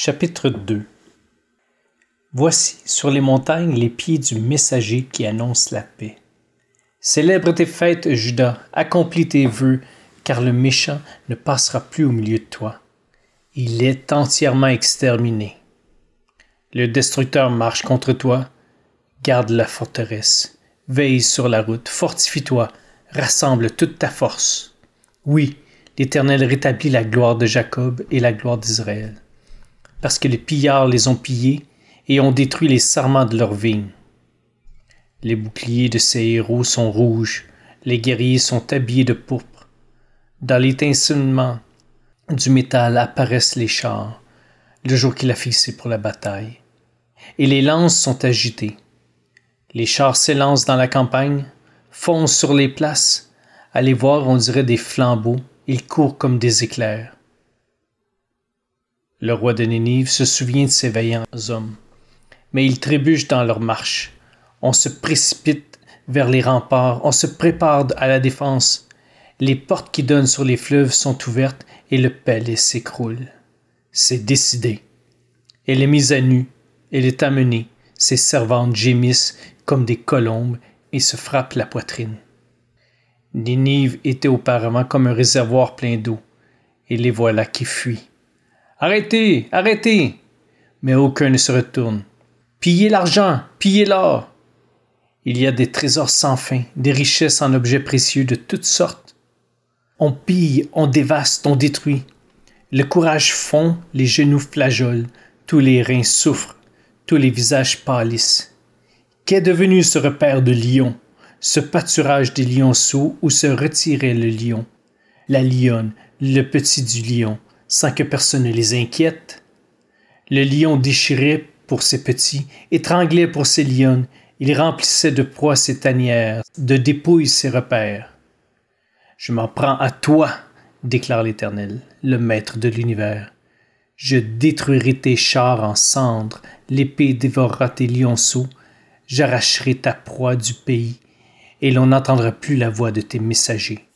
Chapitre 2 Voici sur les montagnes les pieds du messager qui annonce la paix. Célèbre tes fêtes, Judas, accomplis tes vœux, car le méchant ne passera plus au milieu de toi. Il est entièrement exterminé. Le destructeur marche contre toi. Garde la forteresse. Veille sur la route. Fortifie-toi. Rassemble toute ta force. Oui, l'Éternel rétablit la gloire de Jacob et la gloire d'Israël. Parce que les pillards les ont pillés et ont détruit les sarments de leurs vignes. Les boucliers de ces héros sont rouges, les guerriers sont habillés de pourpre. Dans l'étincellement du métal apparaissent les chars, le jour qu'il a fixé pour la bataille. Et les lances sont agitées. Les chars s'élancent dans la campagne, foncent sur les places. À les voir, on dirait des flambeaux, ils courent comme des éclairs. Le roi de Nénive se souvient de ces vaillants hommes, mais ils trébuchent dans leur marche. On se précipite vers les remparts, on se prépare à la défense. Les portes qui donnent sur les fleuves sont ouvertes et le palais s'écroule. C'est décidé. Elle est mise à nu, elle est amenée, ses servantes gémissent comme des colombes et se frappent la poitrine. Ninive était auparavant comme un réservoir plein d'eau, et les voilà qui fuient. Arrêtez, arrêtez! Mais aucun ne se retourne. Pillez l'argent, pillez l'or. Il y a des trésors sans fin, des richesses en objets précieux de toutes sortes. On pille, on dévaste, on détruit. Le courage fond, les genoux flageolent, tous les reins souffrent, tous les visages pâlissent. Qu'est devenu ce repère de lions, ce pâturage des lionceaux où se retirait le lion, la lionne, le petit du lion, sans que personne ne les inquiète? Le lion déchirait pour ses petits, étranglait pour ses lionnes, il remplissait de proie ses tanières, de dépouilles ses repères. Je m'en prends à toi, déclare l'Éternel, le Maître de l'univers. Je détruirai tes chars en cendres, l'épée dévorera tes lionceaux, j'arracherai ta proie du pays, et l'on n'entendra plus la voix de tes messagers.